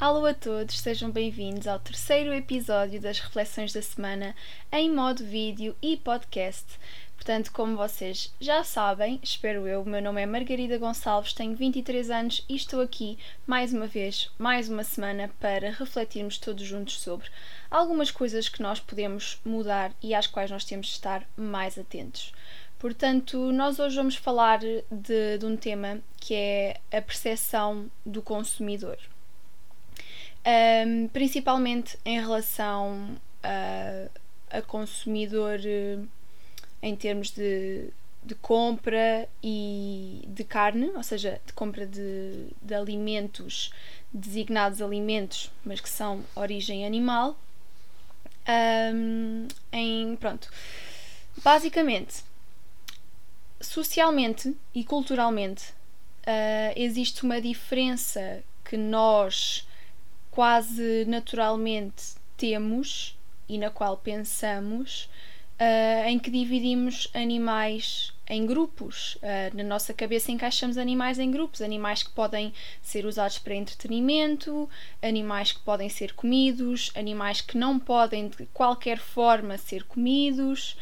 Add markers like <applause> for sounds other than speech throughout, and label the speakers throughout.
Speaker 1: Alô a todos, sejam bem-vindos ao terceiro episódio das Reflexões da Semana em modo vídeo e podcast. Portanto, como vocês já sabem, espero eu, meu nome é Margarida Gonçalves, tenho 23 anos e estou aqui mais uma vez, mais uma semana, para refletirmos todos juntos sobre algumas coisas que nós podemos mudar e às quais nós temos de estar mais atentos. Portanto, nós hoje vamos falar de, de um tema que é a percepção do consumidor um, principalmente em relação a, a consumidor eh, em termos de, de compra e de carne, ou seja, de compra de, de alimentos designados alimentos, mas que são origem animal. Um, em pronto, basicamente, socialmente e culturalmente uh, existe uma diferença que nós quase naturalmente temos e na qual pensamos, uh, em que dividimos animais em grupos. Uh, na nossa cabeça encaixamos animais em grupos, animais que podem ser usados para entretenimento, animais que podem ser comidos, animais que não podem de qualquer forma ser comidos.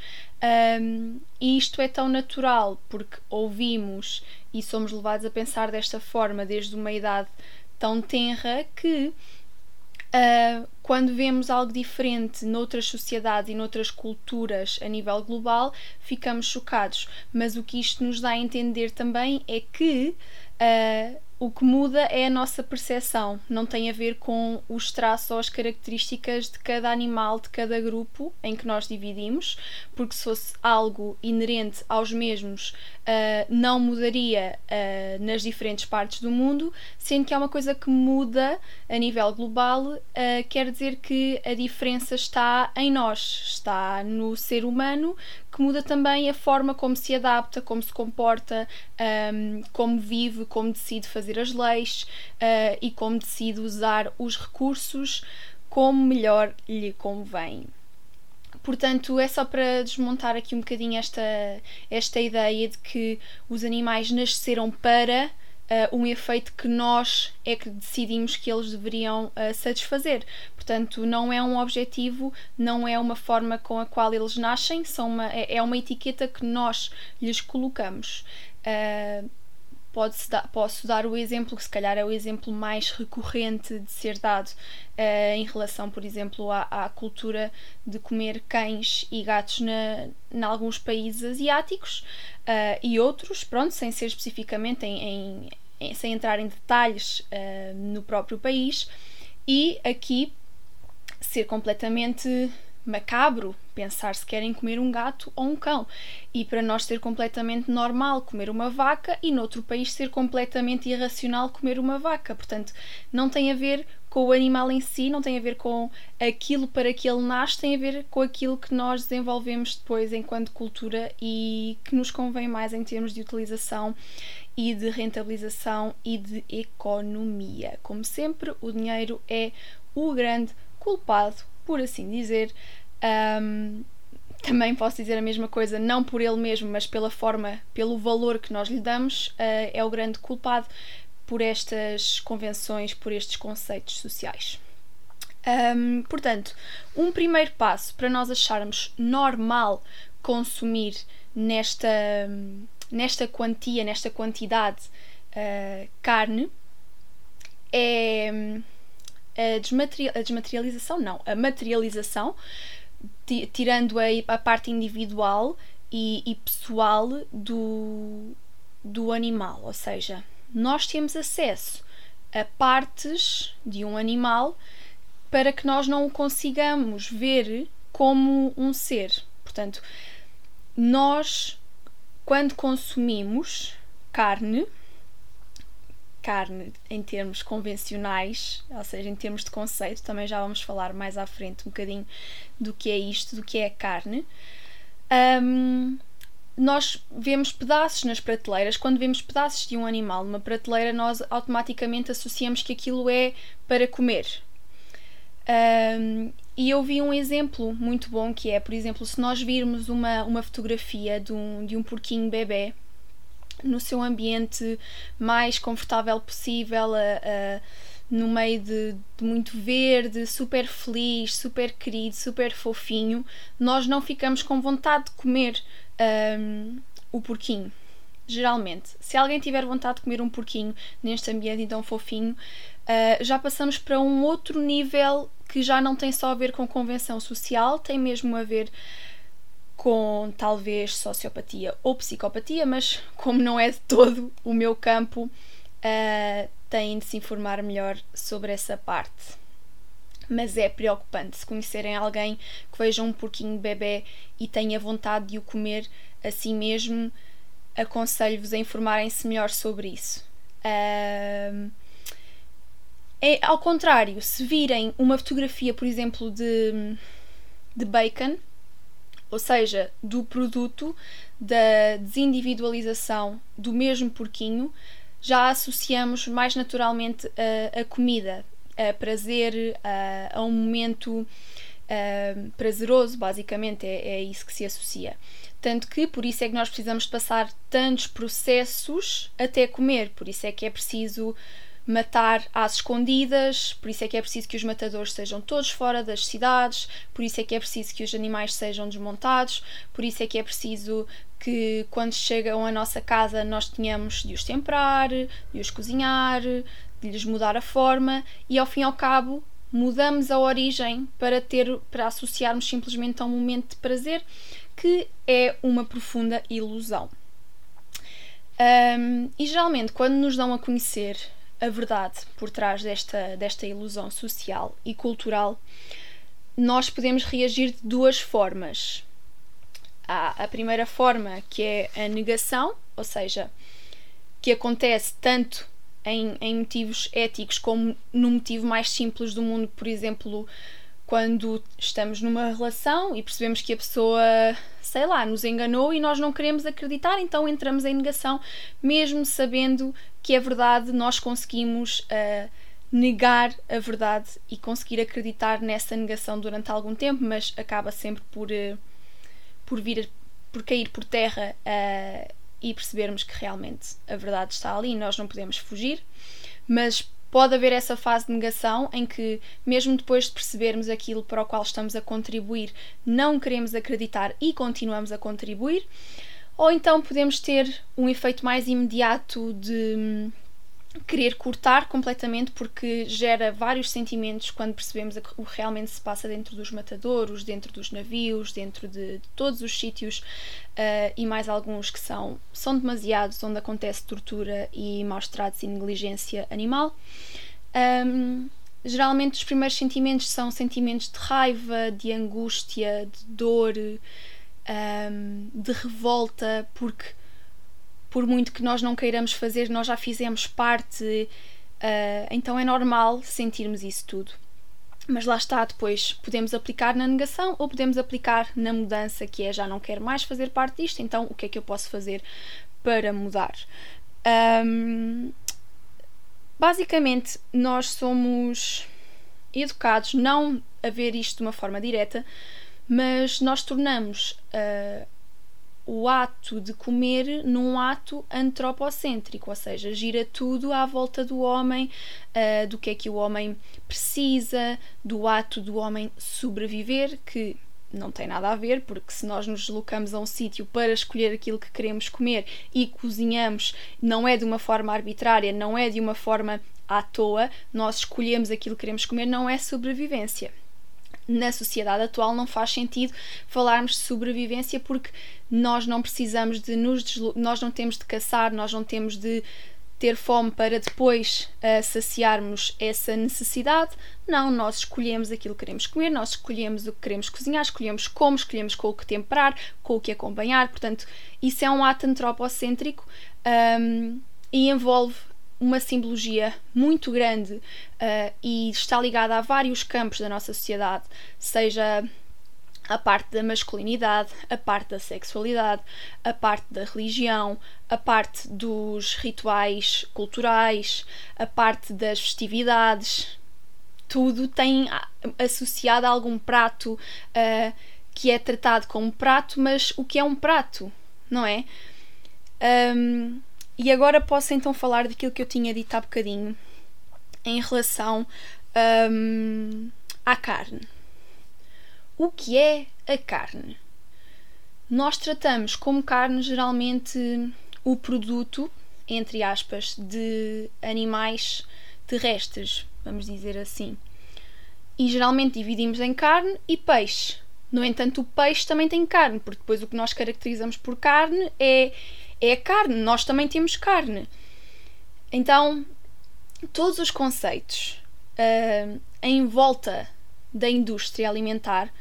Speaker 1: Um, e isto é tão natural porque ouvimos e somos levados a pensar desta forma desde uma idade tão tenra que Uh, quando vemos algo diferente noutras sociedades e noutras culturas a nível global, ficamos chocados. Mas o que isto nos dá a entender também é que uh, o que muda é a nossa percepção, não tem a ver com os traços ou as características de cada animal, de cada grupo em que nós dividimos, porque se fosse algo inerente aos mesmos, uh, não mudaria uh, nas diferentes partes do mundo, sendo que é uma coisa que muda a nível global, uh, quer dizer que a diferença está em nós, está no ser humano que muda também a forma como se adapta, como se comporta, um, como vive, como decide fazer as leis uh, e como decide usar os recursos como melhor lhe convém. Portanto, é só para desmontar aqui um bocadinho esta, esta ideia de que os animais nasceram para uh, um efeito que nós é que decidimos que eles deveriam uh, satisfazer. Portanto, não é um objetivo, não é uma forma com a qual eles nascem, são uma, é, é uma etiqueta que nós lhes colocamos. Uh, dar, posso dar o exemplo que se calhar é o exemplo mais recorrente de ser dado uh, em relação, por exemplo, à, à, cultura de comer cães e gatos na, em alguns países asiáticos uh, e outros, pronto, sem ser especificamente em, em sem entrar em detalhes uh, no próprio país, e aqui ser completamente macabro pensar se querem comer um gato ou um cão. E para nós ser completamente normal comer uma vaca e noutro país ser completamente irracional comer uma vaca. Portanto, não tem a ver com o animal em si, não tem a ver com aquilo para que ele nasce, tem a ver com aquilo que nós desenvolvemos depois enquanto cultura e que nos convém mais em termos de utilização e de rentabilização e de economia. Como sempre, o dinheiro é o grande culpado, por assim dizer, um, também posso dizer a mesma coisa, não por ele mesmo, mas pela forma, pelo valor que nós lhe damos, uh, é o grande culpado por estas convenções, por estes conceitos sociais. Um, portanto, um primeiro passo para nós acharmos normal consumir nesta, nesta quantia, nesta quantidade uh, carne é a, a desmaterialização, não, a materialização tirando a, a parte individual e, e pessoal do, do animal, ou seja, nós temos acesso a partes de um animal para que nós não o consigamos ver como um ser. Portanto, nós, quando consumimos carne, carne em termos convencionais, ou seja, em termos de conceito, também já vamos falar mais à frente um bocadinho do que é isto, do que é carne. Um, nós vemos pedaços nas prateleiras. Quando vemos pedaços de um animal numa prateleira, nós automaticamente associamos que aquilo é para comer. Um, e eu vi um exemplo muito bom que é, por exemplo, se nós virmos uma, uma fotografia de um, de um porquinho bebê no seu ambiente mais confortável possível, a, a, no meio de, de, muito verde, super feliz, super querido, super fofinho, nós não ficamos com vontade de comer um, o porquinho. Geralmente, se alguém tiver vontade de comer um porquinho neste ambiente tão fofinho, uh, já passamos para um outro nível que já não tem só a ver com convenção social, tem mesmo a ver com talvez sociopatia ou psicopatia, mas como não é de todo o meu campo, uh, têm de se informar melhor sobre essa parte. Mas é preocupante se conhecerem alguém que veja um porquinho bebê e tenha vontade de o comer assim mesmo, aconselho-vos a informarem-se melhor sobre isso. Uh, é, ao contrário, se virem uma fotografia, por exemplo, de, de bacon, ou seja, do produto, da desindividualização do mesmo porquinho, já associamos mais naturalmente a, a comida, a prazer, a, a um momento uh, prazeroso, basicamente, é, é isso que se associa. Tanto que por isso é que nós precisamos passar tantos processos até comer, por isso é que é preciso matar às escondidas, por isso é que é preciso que os matadores sejam todos fora das cidades, por isso é que é preciso que os animais sejam desmontados, por isso é que é preciso que quando chegam à nossa casa nós tenhamos de os temperar, de os cozinhar, de lhes mudar a forma e ao fim e ao cabo mudamos a origem para ter para associarmos simplesmente a um momento de prazer que é uma profunda ilusão. Um, e geralmente, quando nos dão a conhecer a verdade por trás desta, desta ilusão social e cultural, nós podemos reagir de duas formas. Há a primeira forma, que é a negação, ou seja, que acontece tanto em, em motivos éticos como no motivo mais simples do mundo, por exemplo, quando estamos numa relação e percebemos que a pessoa, sei lá, nos enganou e nós não queremos acreditar, então entramos em negação, mesmo sabendo que é verdade, nós conseguimos uh, negar a verdade e conseguir acreditar nessa negação durante algum tempo, mas acaba sempre por, uh, por vir por cair por terra uh, e percebermos que realmente a verdade está ali e nós não podemos fugir. Mas pode haver essa fase de negação em que, mesmo depois de percebermos aquilo para o qual estamos a contribuir, não queremos acreditar e continuamos a contribuir, ou então podemos ter um efeito mais imediato de hum, querer cortar completamente porque gera vários sentimentos quando percebemos o que realmente se passa dentro dos matadouros, dentro dos navios, dentro de, de todos os sítios uh, e mais alguns que são, são demasiados onde acontece tortura e maus tratos e negligência animal. Um, geralmente os primeiros sentimentos são sentimentos de raiva, de angústia, de dor, um, de revolta, porque por muito que nós não queiramos fazer, nós já fizemos parte, uh, então é normal sentirmos isso tudo. Mas lá está, depois podemos aplicar na negação ou podemos aplicar na mudança, que é já não quero mais fazer parte disto, então o que é que eu posso fazer para mudar? Um, basicamente, nós somos educados não a ver isto de uma forma direta, mas nós tornamos uh, o ato de comer num ato antropocêntrico, ou seja, gira tudo à volta do homem, uh, do que é que o homem precisa, do ato do homem sobreviver, que não tem nada a ver, porque se nós nos deslocamos a um sítio para escolher aquilo que queremos comer e cozinhamos, não é de uma forma arbitrária, não é de uma forma à toa, nós escolhemos aquilo que queremos comer, não é sobrevivência na sociedade atual não faz sentido falarmos de sobrevivência porque nós não precisamos de nos nós não temos de caçar, nós não temos de ter fome para depois uh, saciarmos essa necessidade. Não, nós escolhemos aquilo que queremos comer, nós escolhemos o que queremos cozinhar, escolhemos como, escolhemos com o que temperar, com o que acompanhar. Portanto, isso é um ato antropocêntrico um, e envolve uma simbologia muito grande uh, e está ligada a vários campos da nossa sociedade, seja a parte da masculinidade, a parte da sexualidade, a parte da religião, a parte dos rituais culturais, a parte das festividades. Tudo tem associado a algum prato uh, que é tratado como prato, mas o que é um prato, não é? Um, e agora posso então falar daquilo que eu tinha dito há bocadinho, em relação um, à carne. O que é a carne? Nós tratamos como carne geralmente o produto, entre aspas, de animais terrestres, vamos dizer assim. E geralmente dividimos em carne e peixe. No entanto, o peixe também tem carne, porque depois o que nós caracterizamos por carne é, é carne, nós também temos carne. Então, todos os conceitos uh, em volta da indústria alimentar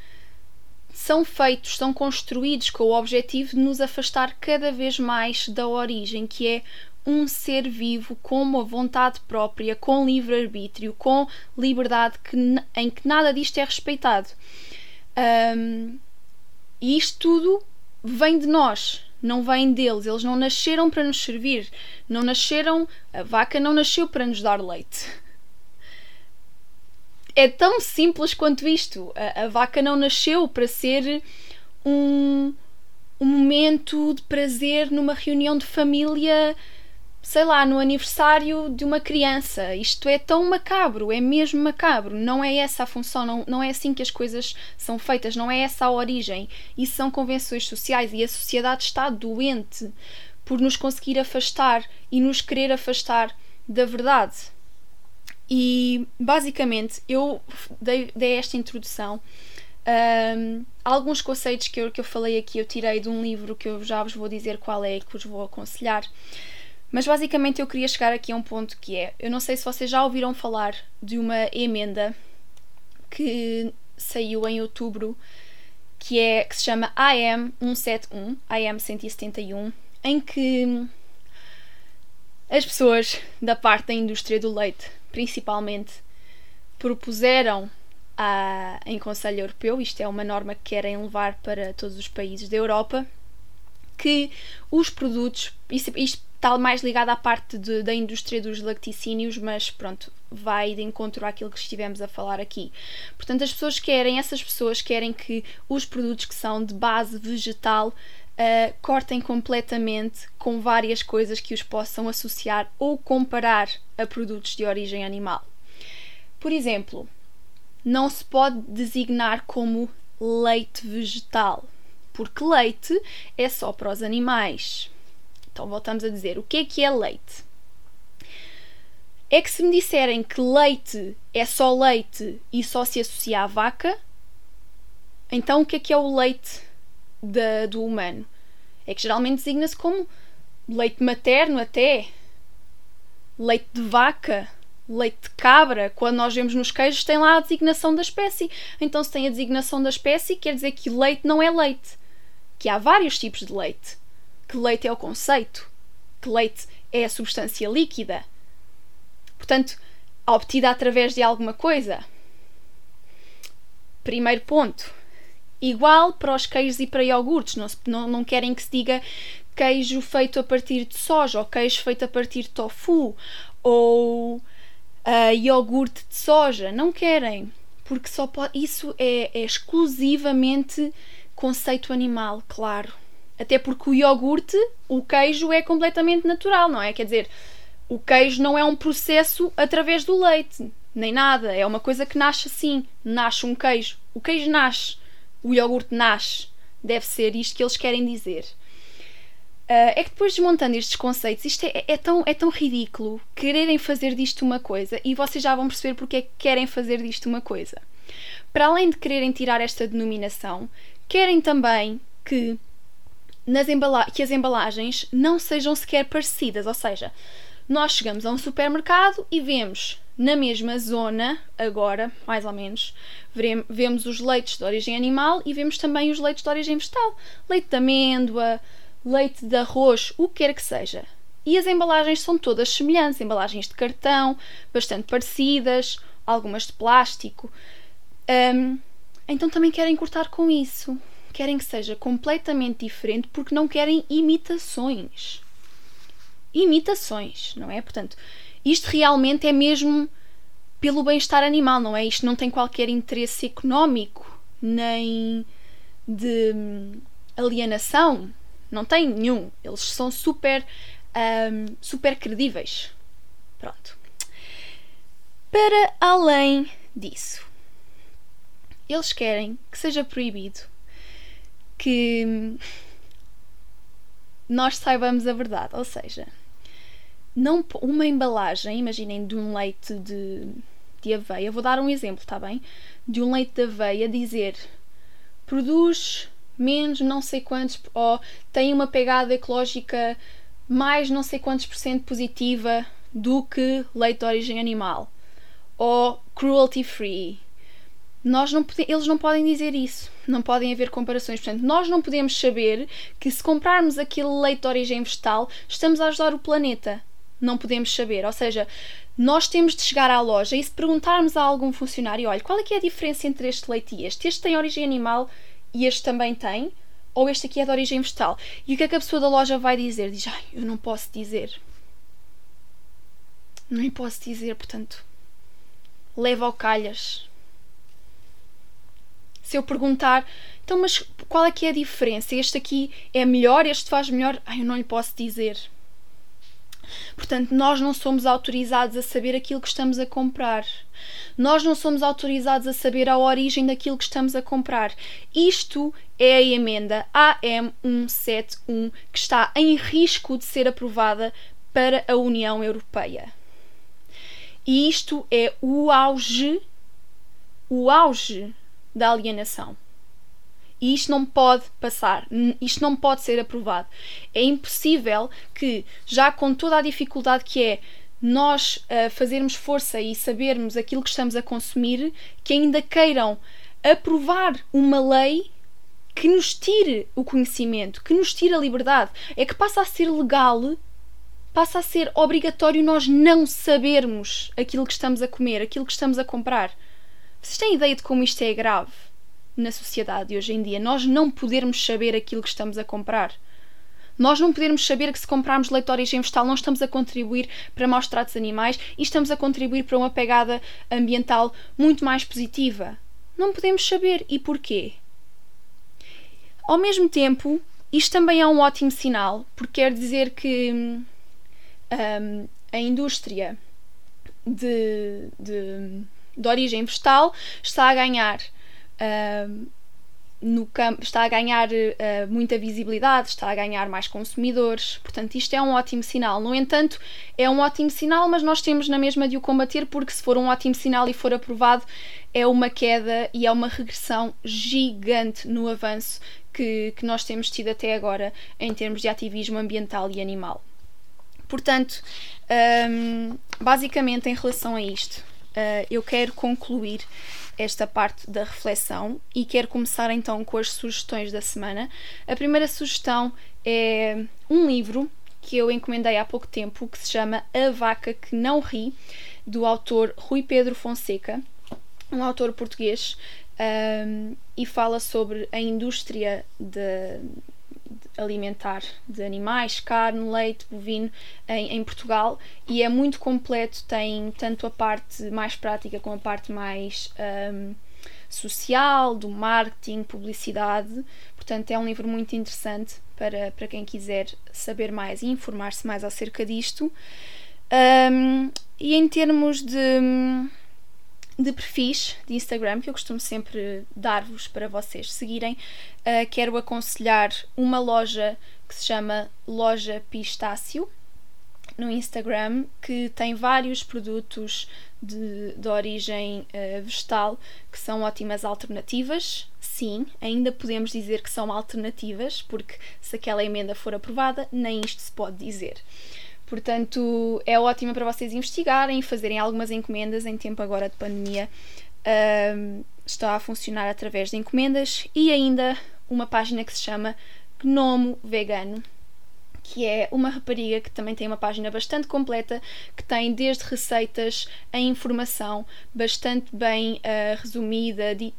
Speaker 1: são feitos, são construídos com o objetivo de nos afastar cada vez mais da origem, que é um ser vivo com uma vontade própria, com livre-arbítrio, com liberdade que, em que nada disto é respeitado. Um, e isto tudo vem de nós, não vem deles. Eles não nasceram para nos servir, não nasceram. A vaca não nasceu para nos dar leite. É tão simples quanto isto. A, a vaca não nasceu para ser um, um momento de prazer numa reunião de família sei lá, no aniversário de uma criança. Isto é tão macabro, é mesmo macabro. Não é essa a função, não, não é assim que as coisas são feitas, não é essa a origem. Isso são convenções sociais e a sociedade está doente por nos conseguir afastar e nos querer afastar da verdade. E basicamente eu dei, dei esta introdução. Um, alguns conceitos que eu, que eu falei aqui eu tirei de um livro que eu já vos vou dizer qual é que vos vou aconselhar. Mas basicamente eu queria chegar aqui a um ponto que é: eu não sei se vocês já ouviram falar de uma emenda que saiu em outubro, que, é, que se chama AM 171, AM 171, em que as pessoas da parte da indústria do leite, principalmente, propuseram a, em Conselho Europeu, isto é uma norma que querem levar para todos os países da Europa, que os produtos, isto, está mais ligado à parte de, da indústria dos lacticínios, mas pronto, vai de encontro àquilo que estivemos a falar aqui. Portanto, as pessoas querem, essas pessoas querem que os produtos que são de base vegetal uh, cortem completamente com várias coisas que os possam associar ou comparar a produtos de origem animal. Por exemplo, não se pode designar como leite vegetal, porque leite é só para os animais. Então voltamos a dizer: o que é que é leite? É que se me disserem que leite é só leite e só se associa à vaca, então o que é que é o leite da, do humano? É que geralmente designa-se como leite materno até, leite de vaca, leite de cabra. Quando nós vemos nos queijos tem lá a designação da espécie. Então se tem a designação da espécie quer dizer que leite não é leite. Que há vários tipos de leite que leite é o conceito, que leite é a substância líquida. Portanto, obtida através de alguma coisa. Primeiro ponto. Igual para os queijos e para iogurtes. Não, não, não querem que se diga queijo feito a partir de soja ou queijo feito a partir de tofu ou uh, iogurte de soja. Não querem. Porque só pode, isso é, é exclusivamente conceito animal, claro. Até porque o iogurte, o queijo é completamente natural, não é? Quer dizer, o queijo não é um processo através do leite, nem nada. É uma coisa que nasce assim. Nasce um queijo. O queijo nasce. O iogurte nasce. Deve ser isto que eles querem dizer. Uh, é que depois desmontando estes conceitos, isto é, é, tão, é tão ridículo quererem fazer disto uma coisa e vocês já vão perceber porque é que querem fazer disto uma coisa. Para além de quererem tirar esta denominação, querem também que nas que as embalagens não sejam sequer parecidas, ou seja, nós chegamos a um supermercado e vemos na mesma zona, agora, mais ou menos, vemos os leites de origem animal e vemos também os leites de origem vegetal. Leite de amêndoa, leite de arroz, o que quer que seja. E as embalagens são todas semelhantes, embalagens de cartão, bastante parecidas, algumas de plástico. Um, então também querem cortar com isso querem que seja completamente diferente porque não querem imitações. Imitações, não é? Portanto, isto realmente é mesmo pelo bem-estar animal, não é? Isto não tem qualquer interesse económico nem de alienação, não tem nenhum. Eles são super, um, super credíveis. Pronto. Para além disso, eles querem que seja proibido que nós saibamos a verdade. Ou seja, não, uma embalagem, imaginem, de um leite de, de aveia, vou dar um exemplo, está bem? De um leite de aveia dizer produz menos não sei quantos, ou tem uma pegada ecológica mais não sei quantos por cento positiva do que leite de origem animal, ou cruelty free, nós não eles não podem dizer isso, não podem haver comparações. Portanto, nós não podemos saber que se comprarmos aquele leite de origem vegetal, estamos a ajudar o planeta. Não podemos saber. Ou seja, nós temos de chegar à loja e se perguntarmos a algum funcionário: olha, qual é que é a diferença entre este leite e este? Este tem origem animal e este também tem? Ou este aqui é de origem vegetal? E o que é que a pessoa da loja vai dizer? Diz: ai, eu não posso dizer. Não posso dizer, portanto, leva ao calhas se eu perguntar, então, mas qual é que é a diferença? Este aqui é melhor, este faz melhor? Ai, eu não lhe posso dizer. Portanto, nós não somos autorizados a saber aquilo que estamos a comprar. Nós não somos autorizados a saber a origem daquilo que estamos a comprar. Isto é a emenda AM171 que está em risco de ser aprovada para a União Europeia. E isto é o auge, o auge da alienação. E isto não pode passar, isto não pode ser aprovado. É impossível que, já com toda a dificuldade que é nós uh, fazermos força e sabermos aquilo que estamos a consumir, que ainda queiram aprovar uma lei que nos tire o conhecimento, que nos tire a liberdade. É que passa a ser legal, passa a ser obrigatório nós não sabermos aquilo que estamos a comer, aquilo que estamos a comprar. Vocês têm ideia de como isto é grave na sociedade hoje em dia? Nós não podermos saber aquilo que estamos a comprar. Nós não podermos saber que se comprarmos leite de origem vegetal não estamos a contribuir para maus tratos animais e estamos a contribuir para uma pegada ambiental muito mais positiva. Não podemos saber. E porquê? Ao mesmo tempo, isto também é um ótimo sinal, porque quer dizer que hum, a indústria de, de de origem vegetal está a ganhar uh, no campo, está a ganhar uh, muita visibilidade, está a ganhar mais consumidores, portanto, isto é um ótimo sinal. No entanto, é um ótimo sinal, mas nós temos na mesma de o combater, porque se for um ótimo sinal e for aprovado, é uma queda e é uma regressão gigante no avanço que, que nós temos tido até agora em termos de ativismo ambiental e animal. Portanto, um, basicamente, em relação a isto, uh, eu quero concluir esta parte da reflexão e quero começar então com as sugestões da semana. A primeira sugestão é um livro que eu encomendei há pouco tempo que se chama A Vaca que Não Ri, do autor Rui Pedro Fonseca, um autor português, um, e fala sobre a indústria de, alimentar de animais, carne, leite, bovino em, em, Portugal e é muito completo, tem tanto a parte mais prática como a parte mais um, social, do marketing, publicidade. Portanto, é um livro muito interessante para, para quem quiser saber mais e informar-se mais acerca disto. Um, e em termos de de perfis de Instagram que eu costumo sempre dar-vos para vocês seguirem, uh, quero aconselhar uma loja que se chama Loja Pistácio no Instagram que tem vários produtos de, de origem uh, vegetal que são ótimas alternativas. Sim, ainda podemos dizer que são alternativas, porque se aquela emenda for aprovada, nem isto se pode dizer. Portanto, é ótima para vocês investigarem e fazerem algumas encomendas em tempo agora de pandemia. Um, está a funcionar através de encomendas e ainda uma página que se chama Gnomo Vegano, que é uma rapariga que também tem uma página bastante completa, que tem desde receitas a informação bastante bem uh, resumida, di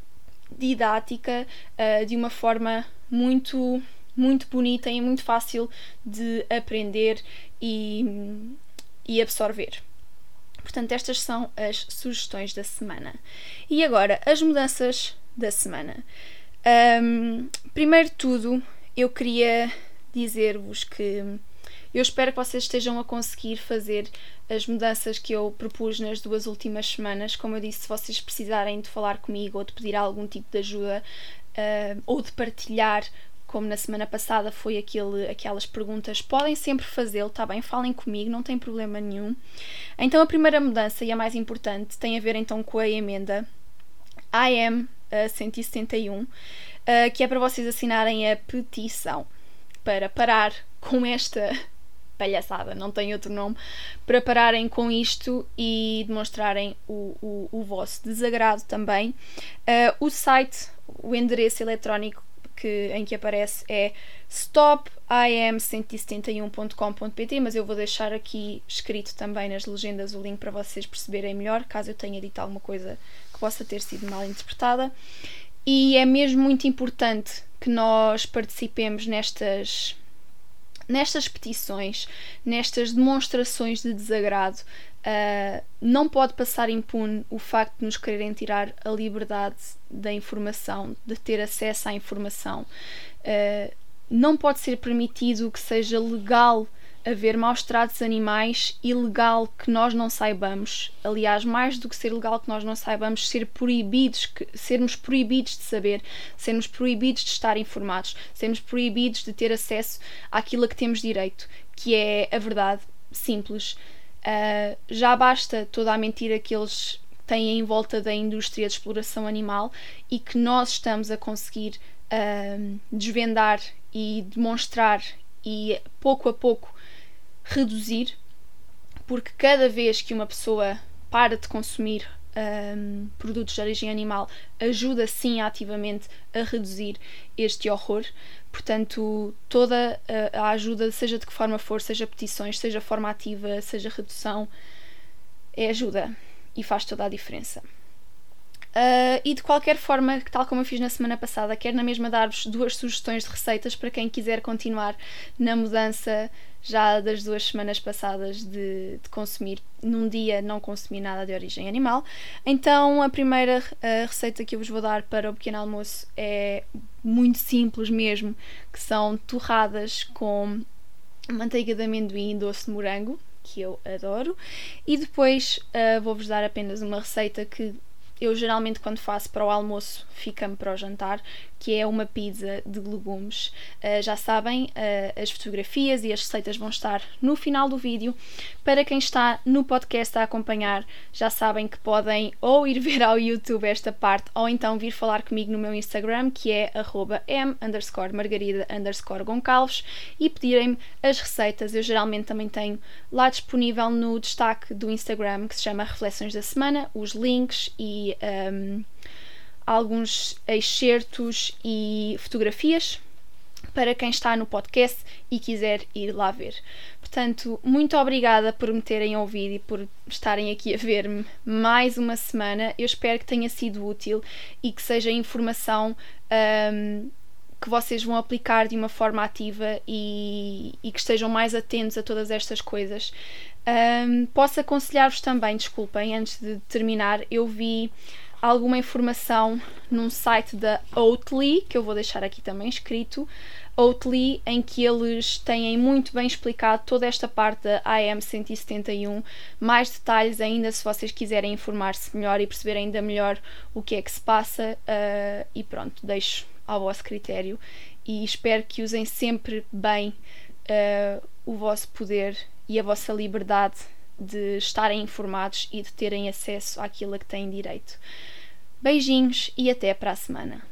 Speaker 1: didática, uh, de uma forma muito muito bonita e muito fácil de aprender e, e absorver. Portanto, estas são as sugestões da semana. E agora, as mudanças da semana. Um, primeiro de tudo, eu queria dizer-vos que Eu espero que vocês estejam a conseguir fazer as mudanças que eu propus nas duas últimas semanas. Como eu disse, se vocês precisarem de falar comigo ou de pedir algum tipo de ajuda uh, ou de partilhar como na semana passada foi aquele, aquelas perguntas, podem sempre fazê-lo, tá bem? Falem comigo, não tem problema nenhum. Então a primeira mudança e a mais importante tem a ver então com a emenda IM uh, 171, uh, que é para vocês assinarem a petição para parar com esta <laughs> palhaçada, não tem outro nome, para pararem com isto e demonstrarem o, o, o vosso desagrado também. Uh, o site, o endereço eletrónico que, em que aparece é stopim171.com.pt, mas eu vou deixar aqui escrito também nas legendas o link para vocês perceberem melhor, caso eu tenha dito alguma coisa que possa ter sido mal interpretada. E é mesmo muito importante que nós participemos nestas nestas petições, nestas demonstrações de desagrado, uh, não pode passar impune o facto de nos quererem tirar a liberdade da informação, de ter acesso à informação. Uh, não pode ser permitido que seja legal haver maus tratos animais ilegal que nós não saibamos. Aliás, mais do que ser legal que nós não saibamos, ser proibidos, que, sermos proibidos de saber, sermos proibidos de estar informados, sermos proibidos de ter acesso àquilo a que temos direito, que é a verdade simples. Uh, já basta toda a mentira que eles têm em volta da indústria de exploração animal e que nós estamos a conseguir uh, desvendar e demonstrar e pouco a pouco reduzir, porque cada vez que uma pessoa para de consumir um, produtos de origem animal, ajuda sim ativamente a reduzir este horror. Portanto, toda a ajuda, seja de que forma for, seja petições, seja forma ativa, seja redução, é ajuda e faz toda a diferença. Uh, e de qualquer forma, tal como eu fiz na semana passada, quero na mesma dar-vos duas sugestões de receitas para quem quiser continuar na mudança já das duas semanas passadas de, de consumir num dia não consumir nada de origem animal. Então a primeira a receita que eu vos vou dar para o pequeno almoço é muito simples mesmo, que são torradas com manteiga de amendoim e doce de morango, que eu adoro. E depois uh, vou-vos dar apenas uma receita que eu geralmente quando faço para o almoço fica-me para o jantar, que é uma pizza de legumes. Uh, já sabem, uh, as fotografias e as receitas vão estar no final do vídeo. Para quem está no podcast a acompanhar, já sabem que podem ou ir <laughs> ver ao YouTube esta parte ou então vir falar comigo no meu Instagram, que é m margarida underscore goncalves e pedirem-me as receitas. Eu geralmente também tenho lá disponível no destaque do Instagram, que se chama Reflexões da Semana, os links e... Um, alguns excertos e fotografias para quem está no podcast e quiser ir lá ver. Portanto, muito obrigada por me terem ouvido e por estarem aqui a ver-me mais uma semana. Eu espero que tenha sido útil e que seja informação um, que vocês vão aplicar de uma forma ativa e, e que estejam mais atentos a todas estas coisas. Um, posso aconselhar-vos também, desculpem, antes de terminar, eu vi alguma informação num site da Oatly, que eu vou deixar aqui também escrito, Oatly, em que eles têm muito bem explicado toda esta parte da AM 171, mais detalhes ainda se vocês quiserem informar-se melhor e perceber ainda melhor o que é que se passa uh, e pronto, deixo ao vosso critério. E espero que usem sempre bem uh, o vosso poder e a vossa liberdade de estarem informados e de terem acesso àquilo a que têm direito. Beijinhos e até para a semana.